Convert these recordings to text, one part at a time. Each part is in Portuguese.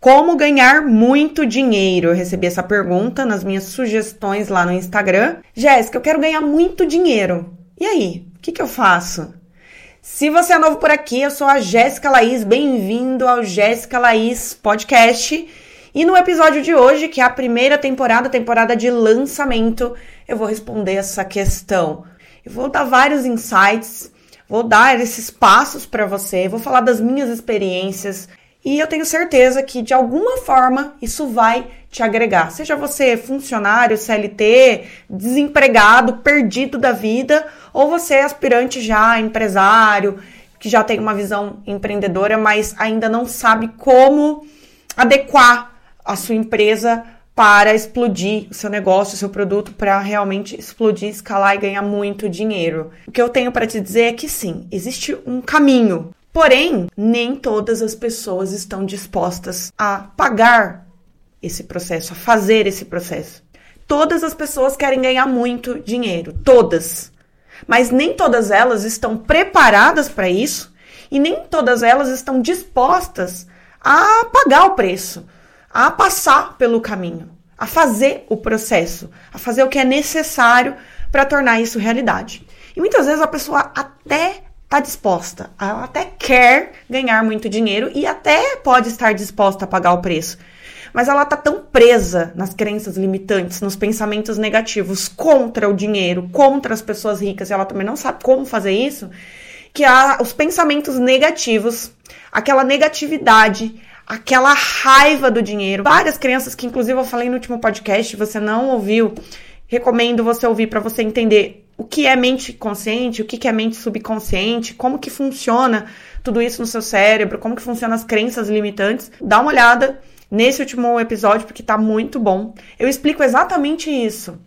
Como ganhar muito dinheiro? Eu recebi essa pergunta nas minhas sugestões lá no Instagram. Jéssica, eu quero ganhar muito dinheiro. E aí, o que, que eu faço? Se você é novo por aqui, eu sou a Jéssica Laís, bem-vindo ao Jéssica Laís Podcast. E no episódio de hoje, que é a primeira temporada, temporada de lançamento, eu vou responder essa questão. Eu vou dar vários insights, vou dar esses passos para você, vou falar das minhas experiências, e eu tenho certeza que de alguma forma isso vai te agregar. Seja você funcionário, CLT, desempregado, perdido da vida, ou você é aspirante já, empresário, que já tem uma visão empreendedora, mas ainda não sabe como adequar a sua empresa para explodir o seu negócio, o seu produto, para realmente explodir, escalar e ganhar muito dinheiro. O que eu tenho para te dizer é que sim, existe um caminho Porém, nem todas as pessoas estão dispostas a pagar esse processo, a fazer esse processo. Todas as pessoas querem ganhar muito dinheiro, todas. Mas nem todas elas estão preparadas para isso e nem todas elas estão dispostas a pagar o preço, a passar pelo caminho, a fazer o processo, a fazer o que é necessário para tornar isso realidade. E muitas vezes a pessoa até está disposta, ela até quer ganhar muito dinheiro e até pode estar disposta a pagar o preço. Mas ela está tão presa nas crenças limitantes, nos pensamentos negativos contra o dinheiro, contra as pessoas ricas, e ela também não sabe como fazer isso, que há os pensamentos negativos, aquela negatividade, aquela raiva do dinheiro. Várias crianças que inclusive eu falei no último podcast, você não ouviu, recomendo você ouvir para você entender o que é mente consciente, o que é mente subconsciente, como que funciona tudo isso no seu cérebro, como que funcionam as crenças limitantes. Dá uma olhada nesse último episódio porque tá muito bom. Eu explico exatamente isso.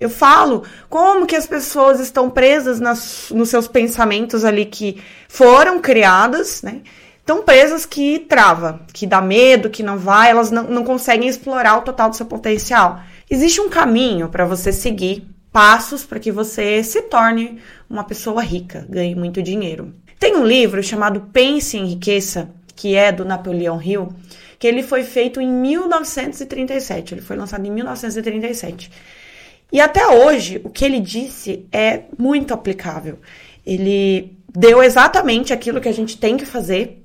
Eu falo como que as pessoas estão presas nas, nos seus pensamentos ali que foram criadas, né? Estão presas que trava, que dá medo, que não vai, elas não, não conseguem explorar o total do seu potencial. Existe um caminho para você seguir passos para que você se torne uma pessoa rica, ganhe muito dinheiro. Tem um livro chamado Pense em Riqueza, que é do Napoleão Hill, que ele foi feito em 1937. Ele foi lançado em 1937. E até hoje, o que ele disse é muito aplicável. Ele deu exatamente aquilo que a gente tem que fazer.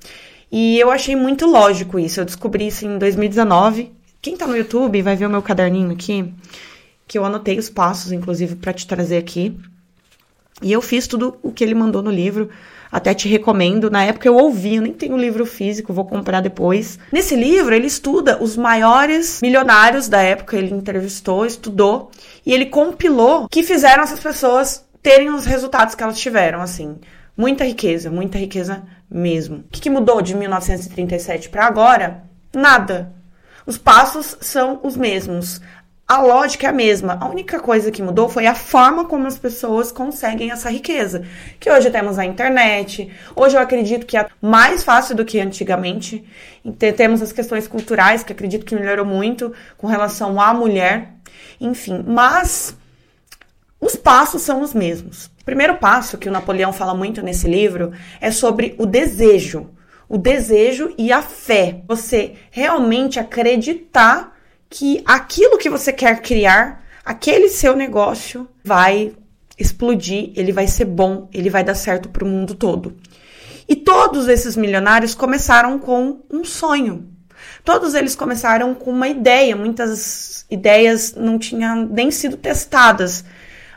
E eu achei muito lógico isso. Eu descobri isso em 2019. Quem tá no YouTube vai ver o meu caderninho aqui que eu anotei os passos, inclusive, para te trazer aqui. E eu fiz tudo o que ele mandou no livro. Até te recomendo. Na época eu ouvi, eu nem tenho o livro físico, vou comprar depois. Nesse livro, ele estuda os maiores milionários da época. Ele entrevistou, estudou e ele compilou que fizeram essas pessoas terem os resultados que elas tiveram, assim. Muita riqueza, muita riqueza mesmo. O que, que mudou de 1937 para agora? Nada. Os passos são os mesmos a lógica é a mesma. A única coisa que mudou foi a forma como as pessoas conseguem essa riqueza. Que hoje temos a internet. Hoje eu acredito que é mais fácil do que antigamente. Temos as questões culturais, que acredito que melhorou muito com relação à mulher. Enfim, mas os passos são os mesmos. O primeiro passo que o Napoleão fala muito nesse livro é sobre o desejo. O desejo e a fé. Você realmente acreditar que aquilo que você quer criar, aquele seu negócio vai explodir, ele vai ser bom, ele vai dar certo para o mundo todo. E todos esses milionários começaram com um sonho. Todos eles começaram com uma ideia, muitas ideias não tinham nem sido testadas,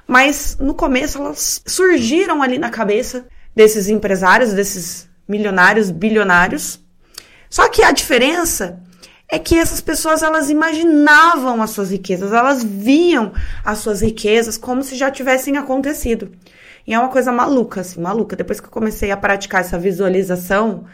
mas no começo elas surgiram ali na cabeça desses empresários, desses milionários, bilionários. Só que a diferença é que essas pessoas elas imaginavam as suas riquezas, elas viam as suas riquezas como se já tivessem acontecido. E é uma coisa maluca, assim, maluca. Depois que eu comecei a praticar essa visualização,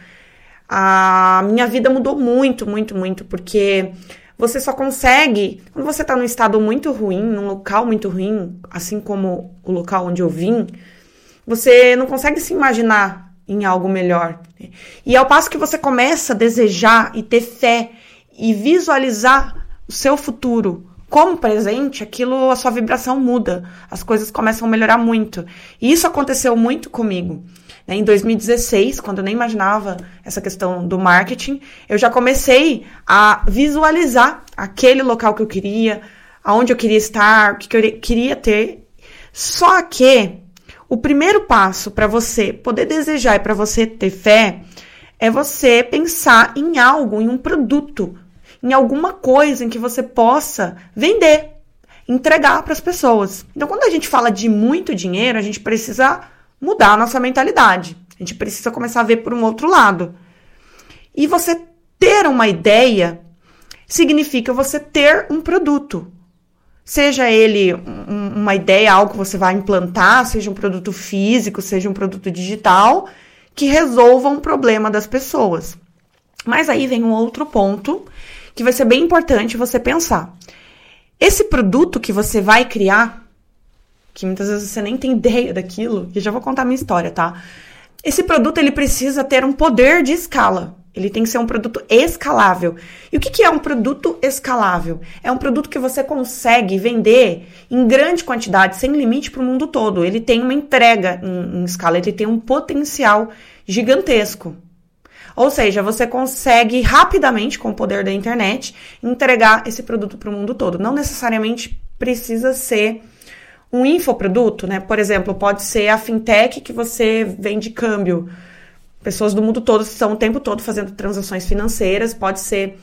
a minha vida mudou muito, muito, muito, porque você só consegue, quando você está num estado muito ruim, num local muito ruim, assim como o local onde eu vim, você não consegue se imaginar em algo melhor. E ao passo que você começa a desejar e ter fé e visualizar o seu futuro como presente, aquilo, a sua vibração muda, as coisas começam a melhorar muito. E isso aconteceu muito comigo. Né? Em 2016, quando eu nem imaginava essa questão do marketing, eu já comecei a visualizar aquele local que eu queria, aonde eu queria estar, o que eu queria ter. Só que o primeiro passo para você poder desejar e para você ter fé é você pensar em algo, em um produto, em alguma coisa em que você possa vender, entregar para as pessoas. Então, quando a gente fala de muito dinheiro, a gente precisa mudar a nossa mentalidade. A gente precisa começar a ver por um outro lado. E você ter uma ideia significa você ter um produto. Seja ele um, uma ideia, algo que você vai implantar, seja um produto físico, seja um produto digital, que resolva um problema das pessoas. Mas aí vem um outro ponto que vai ser bem importante você pensar. Esse produto que você vai criar que muitas vezes você nem tem ideia daquilo, e já vou contar minha história, tá? Esse produto ele precisa ter um poder de escala. Ele tem que ser um produto escalável. E o que, que é um produto escalável? É um produto que você consegue vender em grande quantidade, sem limite para o mundo todo. Ele tem uma entrega em, em escala, ele tem um potencial gigantesco. Ou seja, você consegue rapidamente, com o poder da internet, entregar esse produto para o mundo todo. Não necessariamente precisa ser um infoproduto, né? Por exemplo, pode ser a fintech que você vende câmbio. Pessoas do mundo todo estão o tempo todo fazendo transações financeiras, pode ser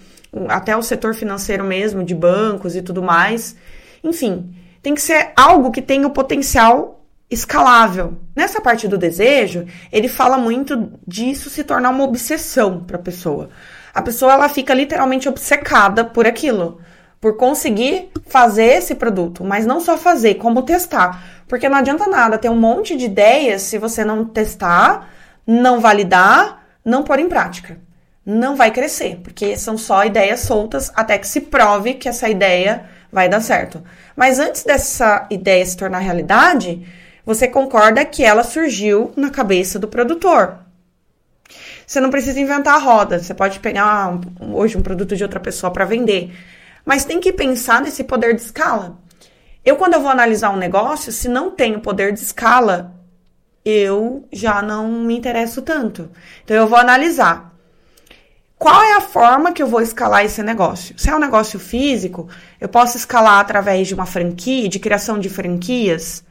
até o setor financeiro mesmo, de bancos e tudo mais. Enfim, tem que ser algo que tenha o potencial escalável. Nessa parte do desejo, ele fala muito disso se tornar uma obsessão para a pessoa. A pessoa ela fica literalmente obcecada por aquilo por conseguir fazer esse produto, mas não só fazer, como testar. Porque não adianta nada ter um monte de ideias se você não testar, não validar, não pôr em prática. Não vai crescer, porque são só ideias soltas até que se prove que essa ideia vai dar certo. Mas antes dessa ideia se tornar realidade, você concorda que ela surgiu na cabeça do produtor. Você não precisa inventar a roda, você pode pegar hoje um produto de outra pessoa para vender. Mas tem que pensar nesse poder de escala. Eu, quando eu vou analisar um negócio, se não tem o poder de escala, eu já não me interesso tanto. Então, eu vou analisar qual é a forma que eu vou escalar esse negócio. Se é um negócio físico, eu posso escalar através de uma franquia, de criação de franquias,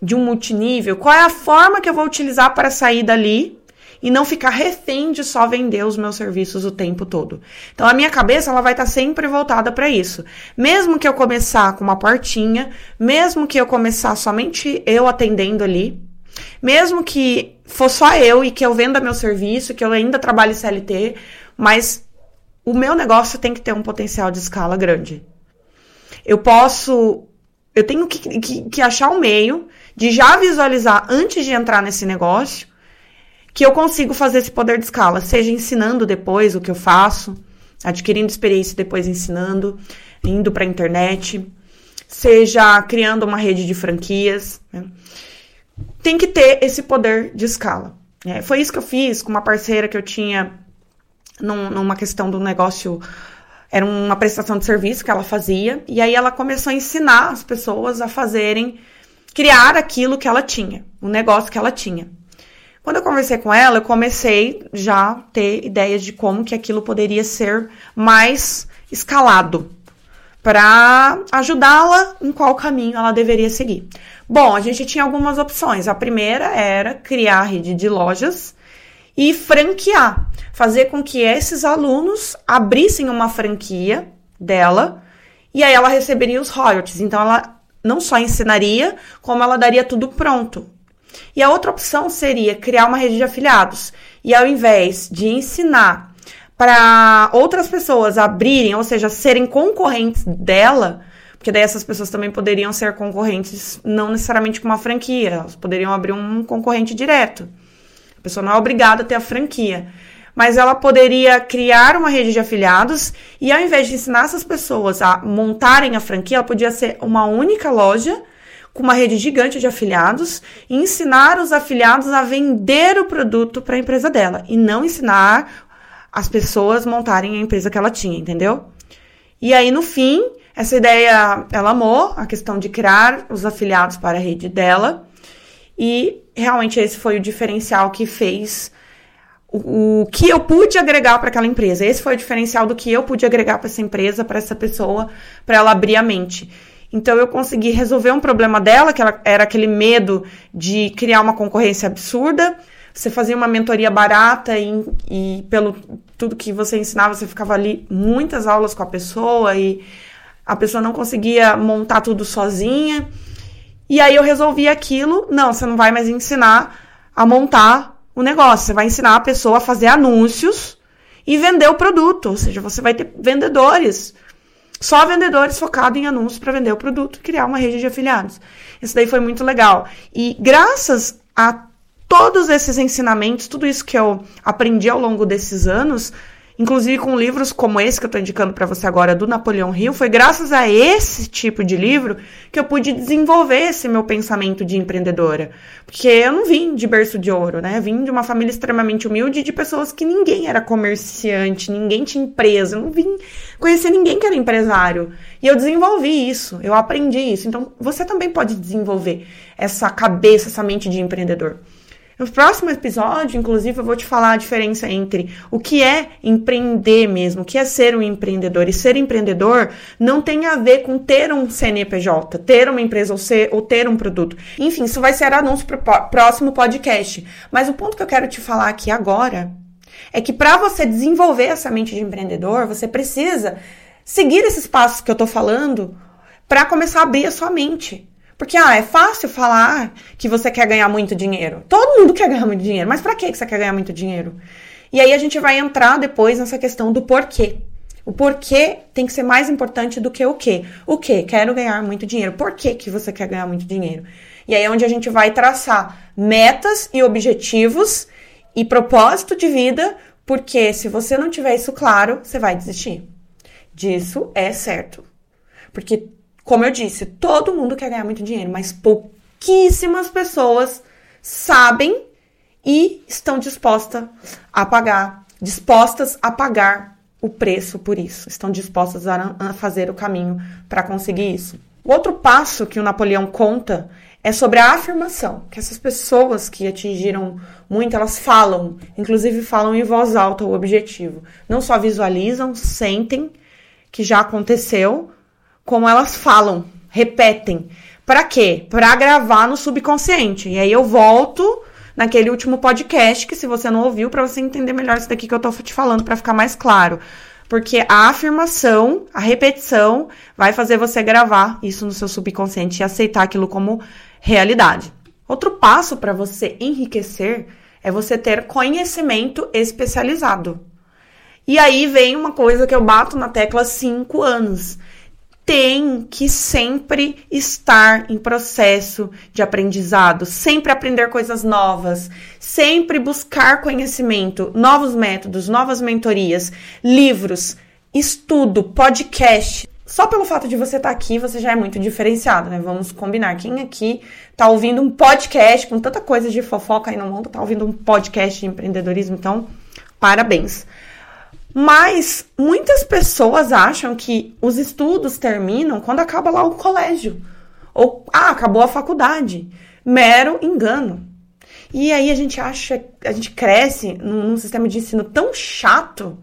de um multinível. Qual é a forma que eu vou utilizar para sair dali e não ficar refém de só vender os meus serviços o tempo todo. Então a minha cabeça ela vai estar sempre voltada para isso. Mesmo que eu começar com uma portinha, mesmo que eu começar somente eu atendendo ali, mesmo que for só eu e que eu venda meu serviço, que eu ainda trabalhe CLT, mas o meu negócio tem que ter um potencial de escala grande. Eu posso eu tenho que, que, que, achar um meio de já visualizar antes de entrar nesse negócio que eu consigo fazer esse poder de escala, seja ensinando depois o que eu faço, adquirindo experiência depois ensinando, indo para a internet, seja criando uma rede de franquias. Né? Tem que ter esse poder de escala. Né? Foi isso que eu fiz com uma parceira que eu tinha num, numa questão do negócio. Era uma prestação de serviço que ela fazia, e aí ela começou a ensinar as pessoas a fazerem, criar aquilo que ela tinha, o negócio que ela tinha. Quando eu conversei com ela, eu comecei já a ter ideias de como que aquilo poderia ser mais escalado para ajudá-la em qual caminho ela deveria seguir. Bom, a gente tinha algumas opções. A primeira era criar rede de lojas e franquear, fazer com que esses alunos abrissem uma franquia dela e aí ela receberia os royalties. Então ela não só ensinaria, como ela daria tudo pronto. E a outra opção seria criar uma rede de afiliados. E ao invés de ensinar para outras pessoas abrirem, ou seja, serem concorrentes dela, porque daí essas pessoas também poderiam ser concorrentes, não necessariamente com uma franquia, elas poderiam abrir um concorrente direto. A pessoa não é obrigada a ter a franquia. Mas ela poderia criar uma rede de afiliados e ao invés de ensinar essas pessoas a montarem a franquia, ela podia ser uma única loja com uma rede gigante de afiliados e ensinar os afiliados a vender o produto para a empresa dela e não ensinar as pessoas montarem a empresa que ela tinha, entendeu? E aí no fim, Essa ideia ela amou, a questão de criar os afiliados para a rede dela. E realmente esse foi o diferencial que fez o, o que eu pude agregar para aquela empresa. Esse foi o diferencial do que eu pude agregar para essa empresa, para essa pessoa, para ela abrir a mente. Então eu consegui resolver um problema dela, que ela, era aquele medo de criar uma concorrência absurda. Você fazia uma mentoria barata e, e pelo tudo que você ensinava, você ficava ali muitas aulas com a pessoa e a pessoa não conseguia montar tudo sozinha. E aí eu resolvi aquilo, não, você não vai mais ensinar a montar o negócio, você vai ensinar a pessoa a fazer anúncios e vender o produto, ou seja, você vai ter vendedores só vendedores focados em anúncios para vender o produto e criar uma rede de afiliados. Isso daí foi muito legal. E graças a todos esses ensinamentos, tudo isso que eu aprendi ao longo desses anos, inclusive com livros como esse que eu estou indicando para você agora, do Napoleão Hill, foi graças a esse tipo de livro que eu pude desenvolver esse meu pensamento de empreendedora. Porque eu não vim de berço de ouro, né? Vim de uma família extremamente humilde de pessoas que ninguém era comerciante, ninguém tinha empresa, eu não vim conhecer ninguém que era empresário. E eu desenvolvi isso, eu aprendi isso. Então, você também pode desenvolver essa cabeça, essa mente de empreendedor. No próximo episódio, inclusive, eu vou te falar a diferença entre o que é empreender mesmo, o que é ser um empreendedor. E ser empreendedor não tem a ver com ter um CNPJ, ter uma empresa ou, ser, ou ter um produto. Enfim, isso vai ser anúncio para o próximo podcast. Mas o ponto que eu quero te falar aqui agora é que para você desenvolver essa mente de empreendedor, você precisa seguir esses passos que eu estou falando para começar a abrir a sua mente. Porque, ah, é fácil falar que você quer ganhar muito dinheiro. Todo mundo quer ganhar muito dinheiro, mas para que você quer ganhar muito dinheiro? E aí a gente vai entrar depois nessa questão do porquê. O porquê tem que ser mais importante do que o quê. O quê? Quero ganhar muito dinheiro. Por que, que você quer ganhar muito dinheiro? E aí é onde a gente vai traçar metas e objetivos e propósito de vida, porque se você não tiver isso claro, você vai desistir. Disso é certo. Porque como eu disse, todo mundo quer ganhar muito dinheiro, mas pouquíssimas pessoas sabem e estão dispostas a pagar, dispostas a pagar o preço por isso, estão dispostas a fazer o caminho para conseguir isso. O outro passo que o Napoleão conta é sobre a afirmação, que essas pessoas que atingiram muito, elas falam, inclusive falam em voz alta o objetivo. Não só visualizam, sentem que já aconteceu, como elas falam, repetem. Para quê? Para gravar no subconsciente. E aí eu volto naquele último podcast que se você não ouviu para você entender melhor isso daqui que eu tô te falando para ficar mais claro. Porque a afirmação, a repetição vai fazer você gravar isso no seu subconsciente e aceitar aquilo como realidade. Outro passo para você enriquecer é você ter conhecimento especializado. E aí vem uma coisa que eu bato na tecla cinco anos, tem que sempre estar em processo de aprendizado, sempre aprender coisas novas, sempre buscar conhecimento, novos métodos, novas mentorias, livros, estudo, podcast. Só pelo fato de você estar tá aqui, você já é muito diferenciado, né? Vamos combinar. Quem aqui tá ouvindo um podcast com tanta coisa de fofoca aí no mundo, tá ouvindo um podcast de empreendedorismo, então, parabéns. Mas muitas pessoas acham que os estudos terminam quando acaba lá o colégio. Ou, ah, acabou a faculdade. Mero engano. E aí a gente acha, a gente cresce num, num sistema de ensino tão chato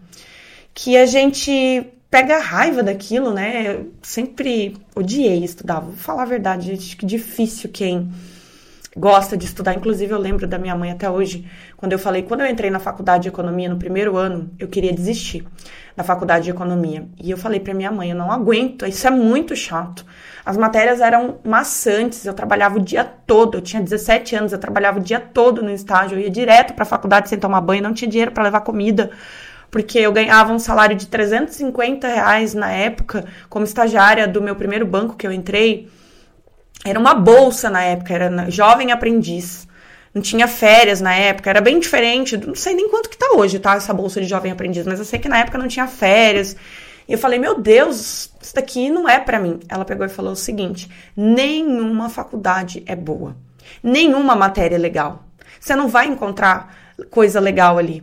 que a gente pega raiva daquilo, né? Eu sempre odiei estudar. Vou falar a verdade, acho que difícil quem gosta de estudar. Inclusive, eu lembro da minha mãe até hoje, quando eu falei, quando eu entrei na faculdade de economia no primeiro ano, eu queria desistir da faculdade de economia. E eu falei para minha mãe, eu não aguento, isso é muito chato. As matérias eram maçantes, eu trabalhava o dia todo, eu tinha 17 anos, eu trabalhava o dia todo no estágio, eu ia direto para a faculdade sem tomar banho, não tinha dinheiro para levar comida porque eu ganhava um salário de 350 reais na época, como estagiária do meu primeiro banco que eu entrei. Era uma bolsa na época, era jovem aprendiz. Não tinha férias na época, era bem diferente. Não sei nem quanto que tá hoje, tá? Essa bolsa de jovem aprendiz, mas eu sei que na época não tinha férias. E eu falei, meu Deus, isso daqui não é para mim. Ela pegou e falou o seguinte: nenhuma faculdade é boa. Nenhuma matéria é legal. Você não vai encontrar coisa legal ali.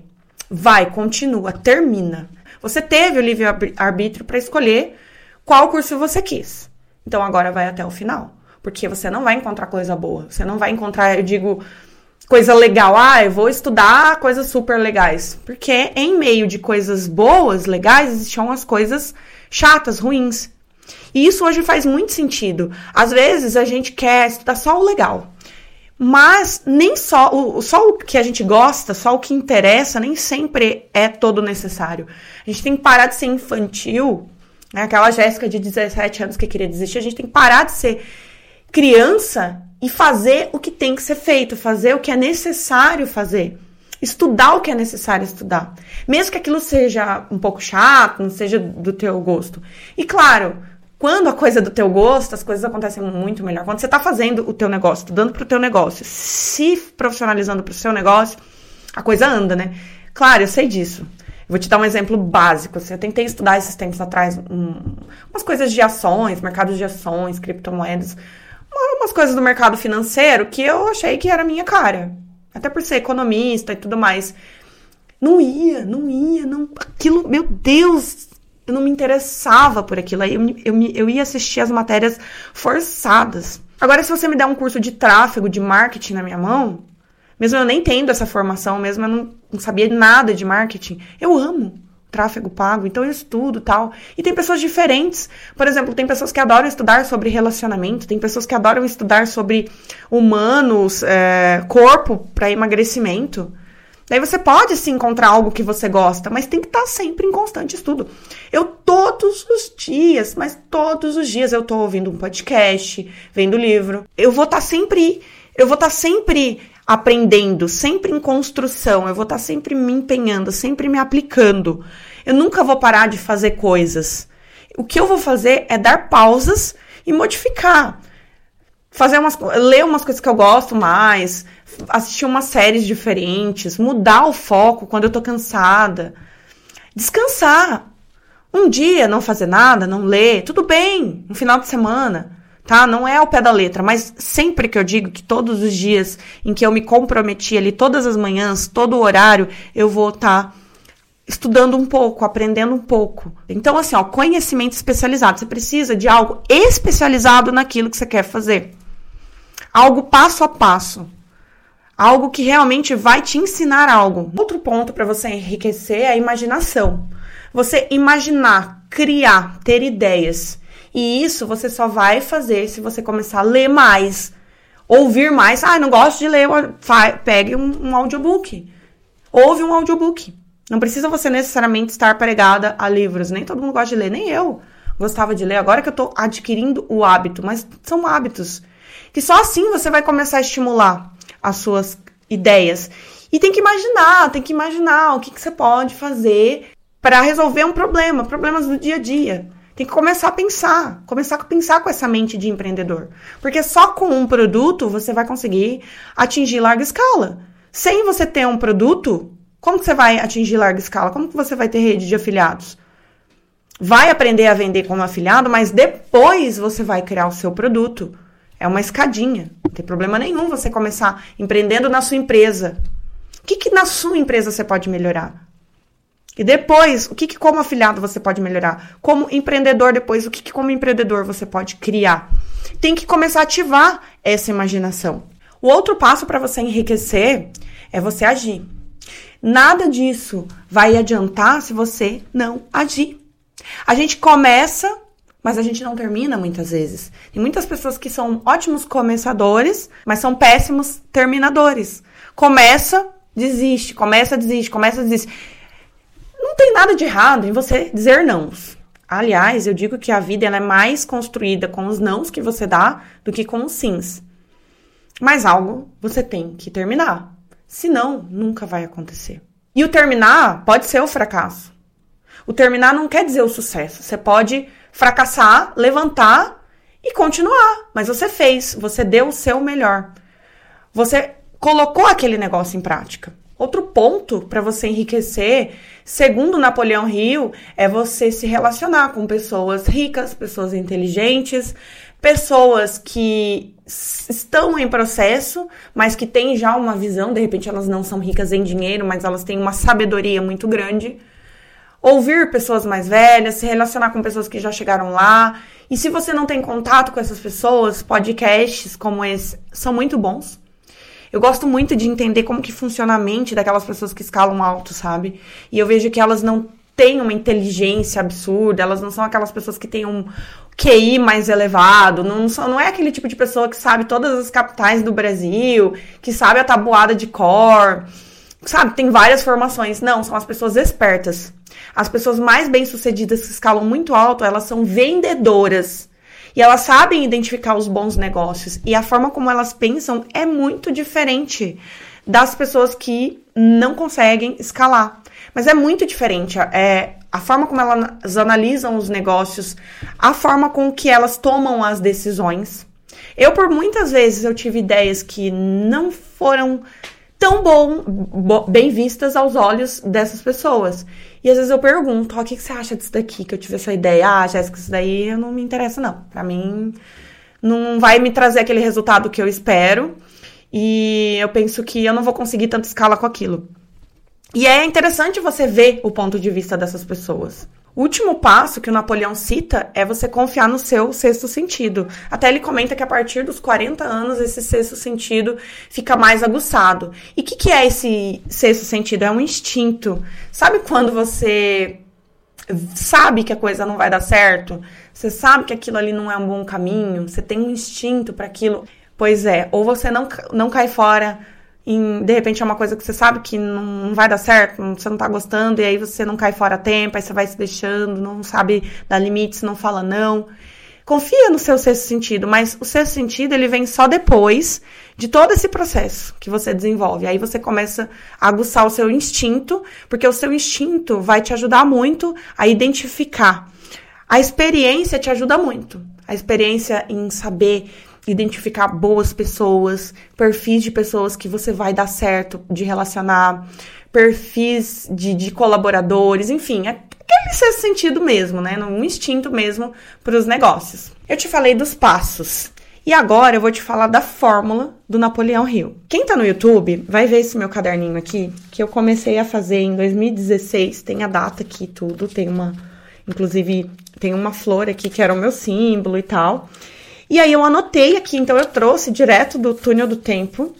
Vai, continua, termina. Você teve o livre-arbítrio para escolher qual curso você quis. Então agora vai até o final. Porque você não vai encontrar coisa boa. Você não vai encontrar, eu digo, coisa legal. Ah, eu vou estudar coisas super legais. Porque em meio de coisas boas, legais, existiam as coisas chatas, ruins. E isso hoje faz muito sentido. Às vezes a gente quer estudar só o legal. Mas nem só o, só o que a gente gosta, só o que interessa, nem sempre é todo necessário. A gente tem que parar de ser infantil, né? Aquela Jéssica de 17 anos que queria desistir, a gente tem que parar de ser criança e fazer o que tem que ser feito, fazer o que é necessário fazer. Estudar o que é necessário estudar. Mesmo que aquilo seja um pouco chato, não seja do teu gosto. E claro, quando a coisa é do teu gosto, as coisas acontecem muito melhor. Quando você está fazendo o teu negócio, estudando para o teu negócio, se profissionalizando para o seu negócio, a coisa anda, né? Claro, eu sei disso. vou te dar um exemplo básico. Assim, eu tentei estudar esses tempos atrás um, umas coisas de ações, mercados de ações, criptomoedas, umas coisas do mercado financeiro que eu achei que era minha cara. Até por ser economista e tudo mais. Não ia, não ia, não. Aquilo, meu Deus, eu não me interessava por aquilo. Eu, eu, eu ia assistir as matérias forçadas. Agora, se você me der um curso de tráfego, de marketing na minha mão, mesmo eu nem tendo essa formação, mesmo eu não, não sabia nada de marketing, eu amo tráfego pago, então eu estudo tal. E tem pessoas diferentes. Por exemplo, tem pessoas que adoram estudar sobre relacionamento, tem pessoas que adoram estudar sobre humanos, é, corpo para emagrecimento. Daí você pode sim encontrar algo que você gosta, mas tem que estar tá sempre em constante estudo. Eu todos os dias, mas todos os dias eu tô ouvindo um podcast, vendo livro. Eu vou estar tá sempre, eu vou estar tá sempre aprendendo, sempre em construção. Eu vou estar tá sempre me empenhando, sempre me aplicando. Eu nunca vou parar de fazer coisas. O que eu vou fazer é dar pausas e modificar fazer umas ler umas coisas que eu gosto mais, assistir umas séries diferentes, mudar o foco quando eu tô cansada. Descansar. Um dia não fazer nada, não ler, tudo bem, um final de semana, tá? Não é ao pé da letra, mas sempre que eu digo que todos os dias em que eu me comprometi ali, todas as manhãs, todo horário, eu vou estar tá estudando um pouco, aprendendo um pouco. Então, assim, ó, conhecimento especializado. Você precisa de algo especializado naquilo que você quer fazer algo passo a passo. Algo que realmente vai te ensinar algo. Outro ponto para você enriquecer é a imaginação. Você imaginar, criar, ter ideias. E isso você só vai fazer se você começar a ler mais, ouvir mais. Ah, não gosto de ler, pegue um, um audiobook. Ouve um audiobook. Não precisa você necessariamente estar pregada a livros. Nem todo mundo gosta de ler, nem eu gostava de ler. Agora que eu tô adquirindo o hábito, mas são hábitos. Que só assim você vai começar a estimular as suas ideias. E tem que imaginar, tem que imaginar o que, que você pode fazer para resolver um problema, problemas do dia a dia. Tem que começar a pensar, começar a pensar com essa mente de empreendedor. Porque só com um produto você vai conseguir atingir larga escala. Sem você ter um produto, como que você vai atingir larga escala? Como que você vai ter rede de afiliados? Vai aprender a vender como afiliado, mas depois você vai criar o seu produto. É uma escadinha. Não tem problema nenhum você começar empreendendo na sua empresa. O que, que na sua empresa você pode melhorar? E depois, o que, que como afiliado você pode melhorar? Como empreendedor, depois, o que, que como empreendedor você pode criar? Tem que começar a ativar essa imaginação. O outro passo para você enriquecer é você agir. Nada disso vai adiantar se você não agir. A gente começa mas a gente não termina muitas vezes. Tem muitas pessoas que são ótimos começadores, mas são péssimos terminadores. Começa, desiste, começa, desiste, começa, desiste. Não tem nada de errado em você dizer não. Aliás, eu digo que a vida é mais construída com os nãos que você dá do que com os sims. Mas algo você tem que terminar. Senão, nunca vai acontecer. E o terminar pode ser o fracasso. O terminar não quer dizer o sucesso. Você pode fracassar, levantar e continuar. Mas você fez, você deu o seu melhor. Você colocou aquele negócio em prática. Outro ponto para você enriquecer, segundo Napoleão Hill, é você se relacionar com pessoas ricas, pessoas inteligentes, pessoas que estão em processo, mas que têm já uma visão, de repente elas não são ricas em dinheiro, mas elas têm uma sabedoria muito grande ouvir pessoas mais velhas, se relacionar com pessoas que já chegaram lá. E se você não tem contato com essas pessoas, podcasts como esse são muito bons. Eu gosto muito de entender como que funciona a mente daquelas pessoas que escalam alto, sabe? E eu vejo que elas não têm uma inteligência absurda, elas não são aquelas pessoas que têm um QI mais elevado, não, são, não é aquele tipo de pessoa que sabe todas as capitais do Brasil, que sabe a tabuada de cor, sabe? Tem várias formações. Não, são as pessoas espertas. As pessoas mais bem-sucedidas que escalam muito alto, elas são vendedoras. E elas sabem identificar os bons negócios. E a forma como elas pensam é muito diferente das pessoas que não conseguem escalar. Mas é muito diferente. É, a forma como elas analisam os negócios, a forma com que elas tomam as decisões. Eu, por muitas vezes, eu tive ideias que não foram tão bom, bo, bem vistas aos olhos dessas pessoas. E às vezes eu pergunto, oh, o que, que você acha disso daqui? Que eu tive essa ideia. Ah, Jéssica, isso daí não me interessa, não. Pra mim, não vai me trazer aquele resultado que eu espero. E eu penso que eu não vou conseguir tanta escala com aquilo. E é interessante você ver o ponto de vista dessas pessoas. O último passo que o Napoleão cita é você confiar no seu sexto sentido. Até ele comenta que a partir dos 40 anos esse sexto sentido fica mais aguçado. E o que, que é esse sexto sentido? É um instinto. Sabe quando você sabe que a coisa não vai dar certo? Você sabe que aquilo ali não é um bom caminho? Você tem um instinto para aquilo? Pois é, ou você não, não cai fora em, de repente é uma coisa que você sabe que não vai dar certo, você não tá gostando, e aí você não cai fora a tempo, aí você vai se deixando, não sabe dar limites, não fala não. Confia no seu sexto sentido, mas o sexto sentido ele vem só depois de todo esse processo que você desenvolve. Aí você começa a aguçar o seu instinto, porque o seu instinto vai te ajudar muito a identificar. A experiência te ajuda muito. A experiência em saber identificar boas pessoas, perfis de pessoas que você vai dar certo de relacionar, perfis de, de colaboradores, enfim, é aquele ser sentido mesmo, né? Um instinto mesmo para os negócios. Eu te falei dos passos. E agora eu vou te falar da fórmula do Napoleão Hill. Quem tá no YouTube vai ver esse meu caderninho aqui, que eu comecei a fazer em 2016. Tem a data aqui tudo, tem uma. Inclusive, tem uma flor aqui que era o meu símbolo e tal. E aí eu anotei aqui, então eu trouxe direto do túnel do tempo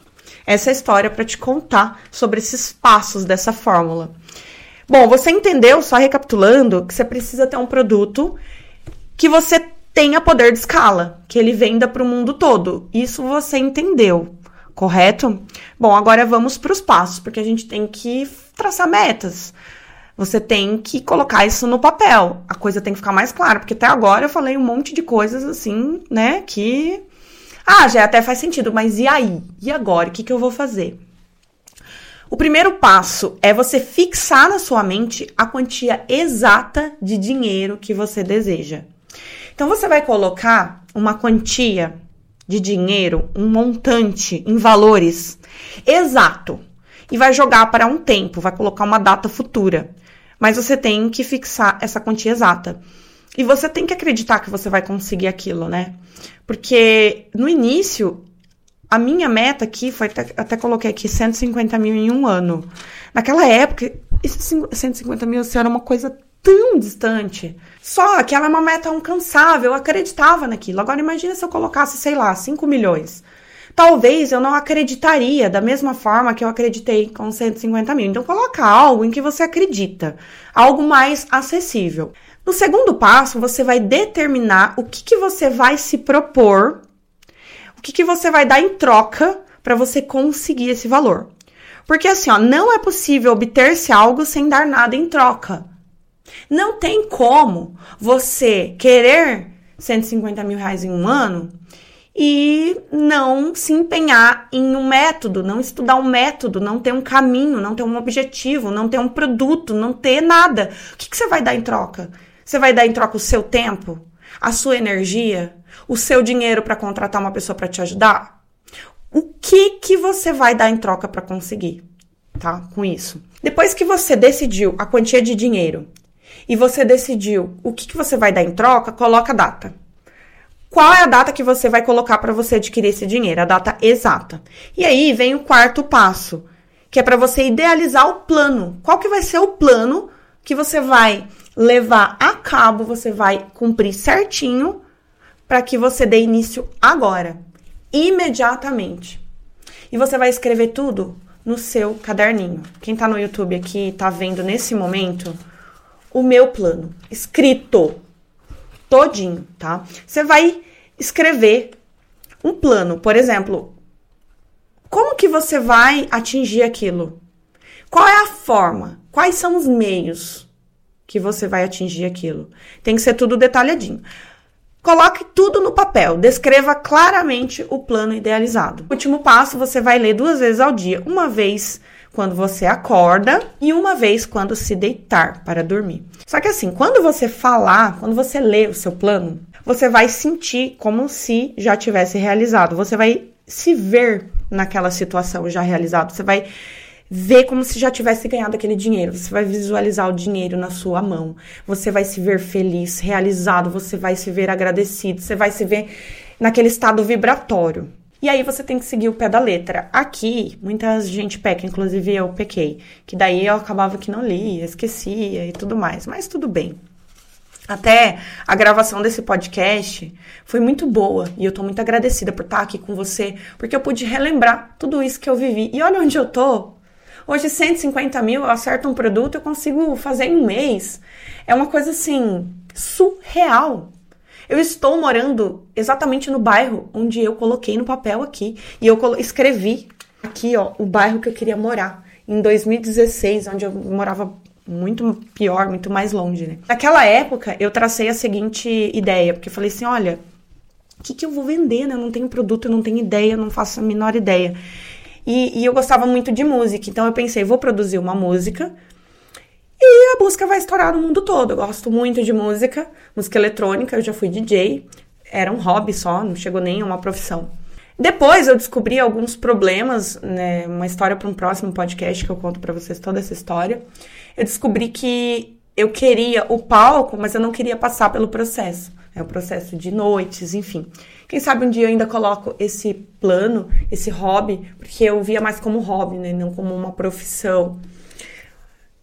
essa história para te contar sobre esses passos dessa fórmula. Bom, você entendeu, só recapitulando, que você precisa ter um produto que você tenha poder de escala, que ele venda para o mundo todo. Isso você entendeu, correto? Bom, agora vamos para os passos, porque a gente tem que traçar metas. Você tem que colocar isso no papel. A coisa tem que ficar mais clara, porque até agora eu falei um monte de coisas assim, né, que ah, já até faz sentido, mas e aí? E agora? O que, que eu vou fazer? O primeiro passo é você fixar na sua mente a quantia exata de dinheiro que você deseja. Então você vai colocar uma quantia de dinheiro, um montante em valores exato e vai jogar para um tempo, vai colocar uma data futura mas você tem que fixar essa quantia exata. E você tem que acreditar que você vai conseguir aquilo, né? Porque no início, a minha meta aqui foi, até, até coloquei aqui, 150 mil em um ano. Naquela época, isso 150 mil assim, era uma coisa tão distante. Só que ela é uma meta incansável, eu acreditava naquilo. Agora imagina se eu colocasse, sei lá, 5 milhões talvez eu não acreditaria da mesma forma que eu acreditei com 150 mil. Então, coloca algo em que você acredita, algo mais acessível. No segundo passo, você vai determinar o que, que você vai se propor, o que, que você vai dar em troca para você conseguir esse valor. Porque assim, ó, não é possível obter-se algo sem dar nada em troca. Não tem como você querer 150 mil reais em um ano e não se empenhar em um método, não estudar um método, não ter um caminho, não ter um objetivo, não ter um produto, não ter nada. O que, que você vai dar em troca? Você vai dar em troca o seu tempo, a sua energia, o seu dinheiro para contratar uma pessoa para te ajudar? O que que você vai dar em troca para conseguir, tá? Com isso. Depois que você decidiu a quantia de dinheiro e você decidiu o que que você vai dar em troca, coloca a data. Qual é a data que você vai colocar para você adquirir esse dinheiro? A data exata. E aí vem o quarto passo, que é para você idealizar o plano. Qual que vai ser o plano que você vai levar a cabo, você vai cumprir certinho para que você dê início agora, imediatamente. E você vai escrever tudo no seu caderninho. Quem tá no YouTube aqui tá vendo nesse momento o meu plano escrito todinho, tá? Você vai escrever um plano, por exemplo, como que você vai atingir aquilo? Qual é a forma? Quais são os meios que você vai atingir aquilo? Tem que ser tudo detalhadinho. Coloque tudo no papel, descreva claramente o plano idealizado. Último passo, você vai ler duas vezes ao dia, uma vez quando você acorda e uma vez quando se deitar para dormir. Só que assim, quando você falar, quando você ler o seu plano, você vai sentir como se já tivesse realizado. Você vai se ver naquela situação já realizado. Você vai ver como se já tivesse ganhado aquele dinheiro. Você vai visualizar o dinheiro na sua mão. Você vai se ver feliz, realizado, você vai se ver agradecido, você vai se ver naquele estado vibratório. E aí você tem que seguir o pé da letra. Aqui, muita gente peca, inclusive eu pequei, que daí eu acabava que não lia, esquecia e tudo mais, mas tudo bem. Até a gravação desse podcast foi muito boa e eu tô muito agradecida por estar aqui com você, porque eu pude relembrar tudo isso que eu vivi. E olha onde eu tô. Hoje, 150 mil, eu acerto um produto, eu consigo fazer em um mês. É uma coisa assim, surreal. Eu estou morando exatamente no bairro onde eu coloquei no papel aqui. E eu escrevi aqui, ó, o bairro que eu queria morar. Em 2016, onde eu morava muito pior, muito mais longe, né? Naquela época, eu tracei a seguinte ideia, porque eu falei assim: olha, o que, que eu vou vender, né? Eu não tenho produto, eu não tenho ideia, não faço a menor ideia. E, e eu gostava muito de música, então eu pensei, vou produzir uma música e a música vai estourar no mundo todo. Eu gosto muito de música, música eletrônica, eu já fui DJ, era um hobby só, não chegou nem a uma profissão. Depois eu descobri alguns problemas, né, uma história para um próximo podcast que eu conto para vocês toda essa história. Eu descobri que eu queria o palco, mas eu não queria passar pelo processo. É o processo de noites, enfim. Quem sabe um dia eu ainda coloco esse plano, esse hobby, porque eu via mais como hobby, né? Não como uma profissão.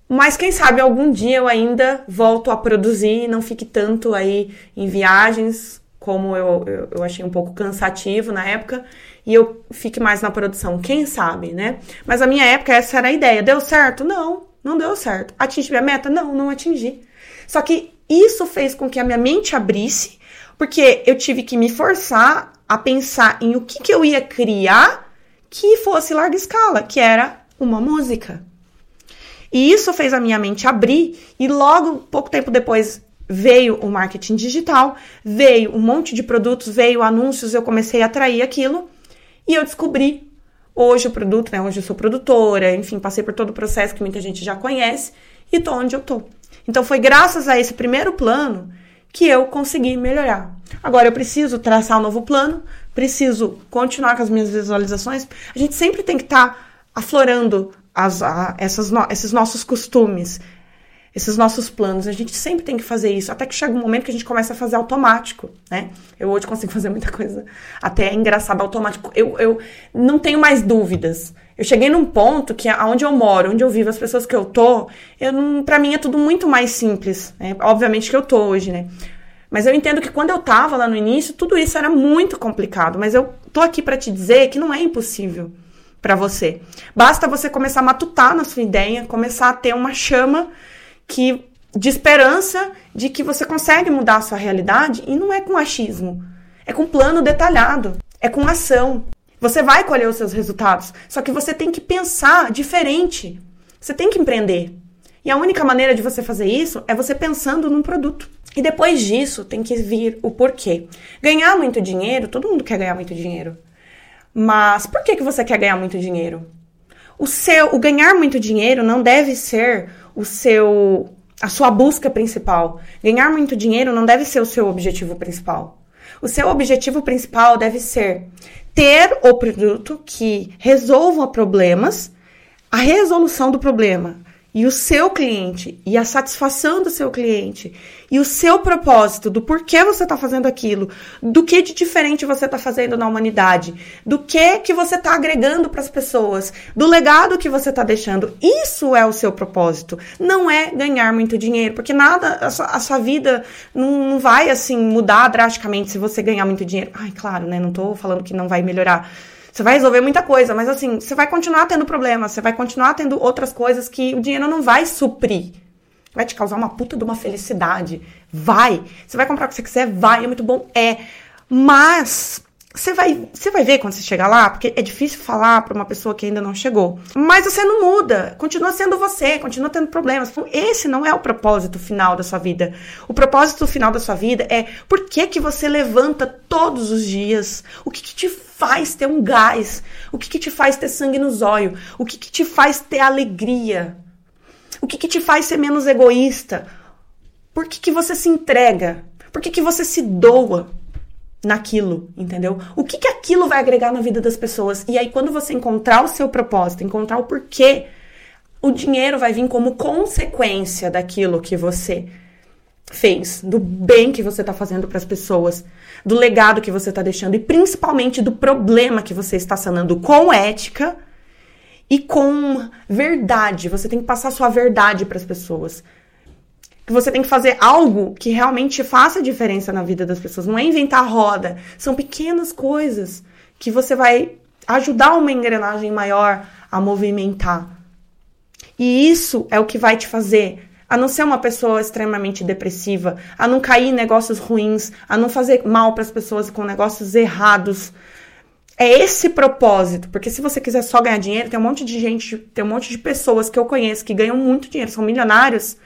Mas quem sabe algum dia eu ainda volto a produzir e não fique tanto aí em viagens, como eu, eu, eu, achei um pouco cansativo na época, e eu fique mais na produção. Quem sabe, né? Mas a minha época essa era a ideia. Deu certo? Não, não deu certo. Atingi minha meta? Não, não atingi. Só que isso fez com que a minha mente abrisse, porque eu tive que me forçar a pensar em o que, que eu ia criar que fosse larga escala, que era uma música. E isso fez a minha mente abrir, e logo, pouco tempo depois, veio o marketing digital, veio um monte de produtos, veio anúncios, eu comecei a atrair aquilo, e eu descobri hoje o produto, né? Hoje eu sou produtora, enfim, passei por todo o processo que muita gente já conhece, e tô onde eu tô. Então foi graças a esse primeiro plano que eu consegui melhorar. Agora eu preciso traçar um novo plano, preciso continuar com as minhas visualizações. A gente sempre tem que estar tá aflorando as, a, essas no, esses nossos costumes, esses nossos planos. A gente sempre tem que fazer isso, até que chega um momento que a gente começa a fazer automático, né? Eu hoje consigo fazer muita coisa até engraçada automático. Eu, eu não tenho mais dúvidas. Eu cheguei num ponto que aonde eu moro, onde eu vivo, as pessoas que eu tô, eu para mim é tudo muito mais simples. Né? Obviamente que eu tô hoje, né? Mas eu entendo que quando eu tava lá no início, tudo isso era muito complicado. Mas eu tô aqui para te dizer que não é impossível para você. Basta você começar a matutar na sua ideia, começar a ter uma chama que de esperança de que você consegue mudar a sua realidade e não é com achismo, é com plano detalhado, é com ação. Você vai colher os seus resultados, só que você tem que pensar diferente. Você tem que empreender. E a única maneira de você fazer isso é você pensando num produto. E depois disso tem que vir o porquê. Ganhar muito dinheiro, todo mundo quer ganhar muito dinheiro. Mas por que, que você quer ganhar muito dinheiro? O seu, o ganhar muito dinheiro não deve ser o seu, a sua busca principal. Ganhar muito dinheiro não deve ser o seu objetivo principal. O seu objetivo principal deve ser ter o produto que resolva problemas, a resolução do problema. e o seu cliente e a satisfação do seu cliente e o seu propósito do porquê você está fazendo aquilo, do que de diferente você está fazendo na humanidade, do que que você está agregando para as pessoas, do legado que você está deixando. Isso é o seu propósito. Não é ganhar muito dinheiro, porque nada, a sua, a sua vida não, não, vai assim mudar drasticamente se você ganhar muito dinheiro. Ai, claro, né? Não estou falando que não vai melhorar você vai resolver muita coisa, mas assim, você vai continuar tendo problemas, você vai continuar tendo outras coisas que o dinheiro não vai suprir. Vai te causar uma puta de uma felicidade. Vai. Você vai comprar o que você quiser, vai, é muito bom, é. Mas você vai, você vai ver quando você chegar lá, porque é difícil falar para uma pessoa que ainda não chegou. Mas você não muda, continua sendo você, continua tendo problemas. Então, esse não é o propósito final da sua vida. O propósito final da sua vida é por que, que você levanta todos os dias? O que, que te faz ter um gás? O que, que te faz ter sangue nos olhos? O que, que te faz ter alegria? O que, que te faz ser menos egoísta? Por que, que você se entrega? Por que, que você se doa? naquilo, entendeu? O que que aquilo vai agregar na vida das pessoas? E aí quando você encontrar o seu propósito, encontrar o porquê, o dinheiro vai vir como consequência daquilo que você fez, do bem que você está fazendo para as pessoas, do legado que você está deixando e principalmente do problema que você está sanando com ética e com verdade. Você tem que passar sua verdade para as pessoas que você tem que fazer algo que realmente faça diferença na vida das pessoas. Não é inventar roda. São pequenas coisas que você vai ajudar uma engrenagem maior a movimentar. E isso é o que vai te fazer a não ser uma pessoa extremamente depressiva, a não cair em negócios ruins, a não fazer mal para as pessoas com negócios errados. É esse propósito, porque se você quiser só ganhar dinheiro, tem um monte de gente, tem um monte de pessoas que eu conheço que ganham muito dinheiro, são milionários,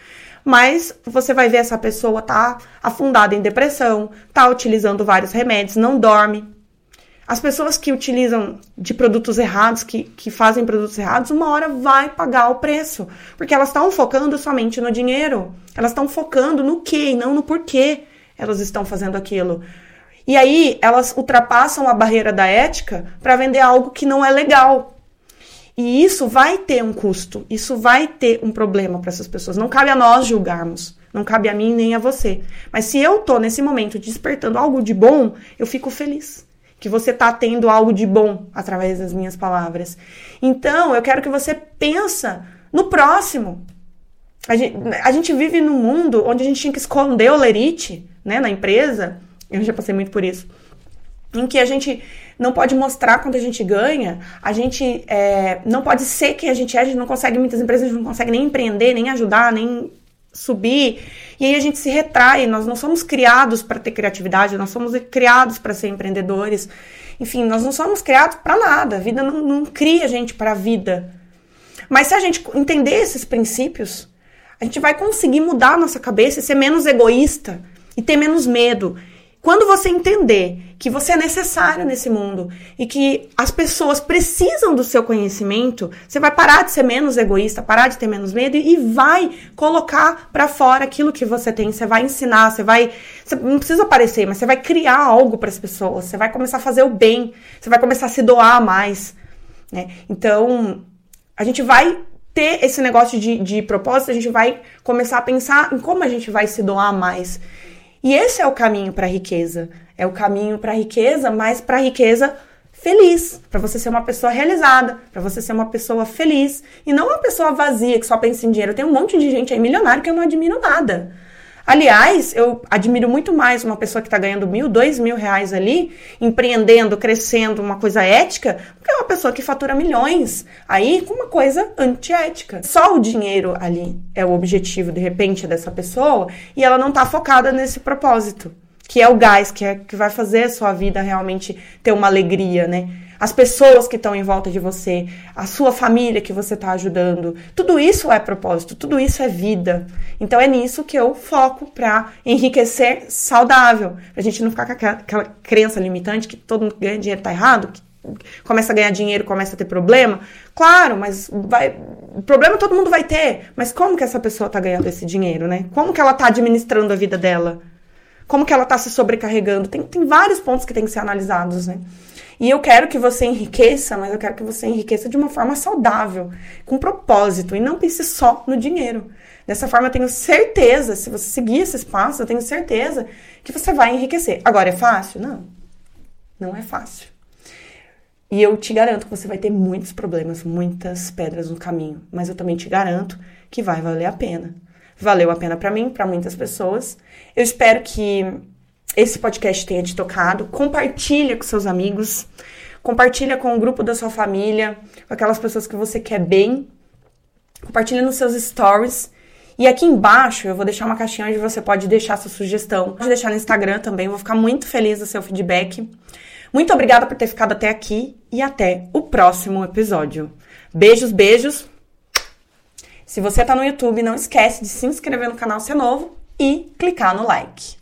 mas você vai ver essa pessoa tá afundada em depressão, tá utilizando vários remédios, não dorme. As pessoas que utilizam de produtos errados, que, que fazem produtos errados, uma hora vai pagar o preço. Porque elas estão focando somente no dinheiro. Elas estão focando no que e não no porquê elas estão fazendo aquilo. E aí elas ultrapassam a barreira da ética para vender algo que não é legal. E isso vai ter um custo, isso vai ter um problema para essas pessoas. Não cabe a nós julgarmos, não cabe a mim nem a você. Mas se eu tô nesse momento despertando algo de bom, eu fico feliz que você tá tendo algo de bom através das minhas palavras. Então, eu quero que você pensa no próximo. A gente, a gente vive num mundo onde a gente tinha que esconder o lerite, né, na empresa. Eu já passei muito por isso. Em que a gente não pode mostrar quanto a gente ganha, a gente é, não pode ser quem a gente é, a gente não consegue, muitas empresas não conseguem nem empreender, nem ajudar, nem subir. E aí a gente se retrai, nós não somos criados para ter criatividade, nós somos criados para ser empreendedores. Enfim, nós não somos criados para nada, a vida não, não cria a gente para a vida. Mas se a gente entender esses princípios, a gente vai conseguir mudar a nossa cabeça e ser menos egoísta e ter menos medo quando você entender que você é necessário nesse mundo e que as pessoas precisam do seu conhecimento, você vai parar de ser menos egoísta, parar de ter menos medo e vai colocar para fora aquilo que você tem. Você vai ensinar, você vai, você não precisa aparecer, mas você vai criar algo para as pessoas. Você vai começar a fazer o bem, você vai começar a se doar mais, né? Então, a gente vai ter esse negócio de, de propósito, a gente vai começar a pensar em como a gente vai se doar mais. E esse é o caminho para a riqueza. É o caminho para a riqueza, mas para a riqueza feliz, para você ser uma pessoa realizada, para você ser uma pessoa feliz e não uma pessoa vazia que só pensa em dinheiro. Tem um monte de gente aí milionário que eu não admiro nada. Aliás, eu admiro muito mais uma pessoa que está ganhando mil, dois mil reais ali, empreendendo, crescendo, uma coisa ética, do que uma pessoa que fatura milhões aí com uma coisa antiética. Só o dinheiro ali é o objetivo, de repente, dessa pessoa e ela não está focada nesse propósito, que é o gás, que, é, que vai fazer a sua vida realmente ter uma alegria, né? As pessoas que estão em volta de você, a sua família que você está ajudando. Tudo isso é propósito, tudo isso é vida. Então é nisso que eu foco para enriquecer saudável. A gente não ficar com aquela, aquela crença limitante que todo mundo ganha dinheiro tá errado, que começa a ganhar dinheiro, começa a ter problema. Claro, mas vai. Problema todo mundo vai ter. Mas como que essa pessoa tá ganhando esse dinheiro, né? Como que ela tá administrando a vida dela? Como que ela tá se sobrecarregando? Tem, tem vários pontos que tem que ser analisados, né? E eu quero que você enriqueça, mas eu quero que você enriqueça de uma forma saudável, com propósito, e não pense só no dinheiro. Dessa forma, eu tenho certeza, se você seguir esses passos, eu tenho certeza que você vai enriquecer. Agora, é fácil? Não. Não é fácil. E eu te garanto que você vai ter muitos problemas, muitas pedras no caminho, mas eu também te garanto que vai valer a pena. Valeu a pena para mim, para muitas pessoas. Eu espero que esse podcast tenha te tocado. Compartilha com seus amigos, compartilha com o grupo da sua família, com aquelas pessoas que você quer bem. Compartilha nos seus stories. E aqui embaixo eu vou deixar uma caixinha onde você pode deixar sua sugestão. Pode deixar no Instagram também, vou ficar muito feliz do seu feedback. Muito obrigada por ter ficado até aqui e até o próximo episódio. Beijos, beijos. Se você tá no YouTube, não esquece de se inscrever no canal se é novo e clicar no like.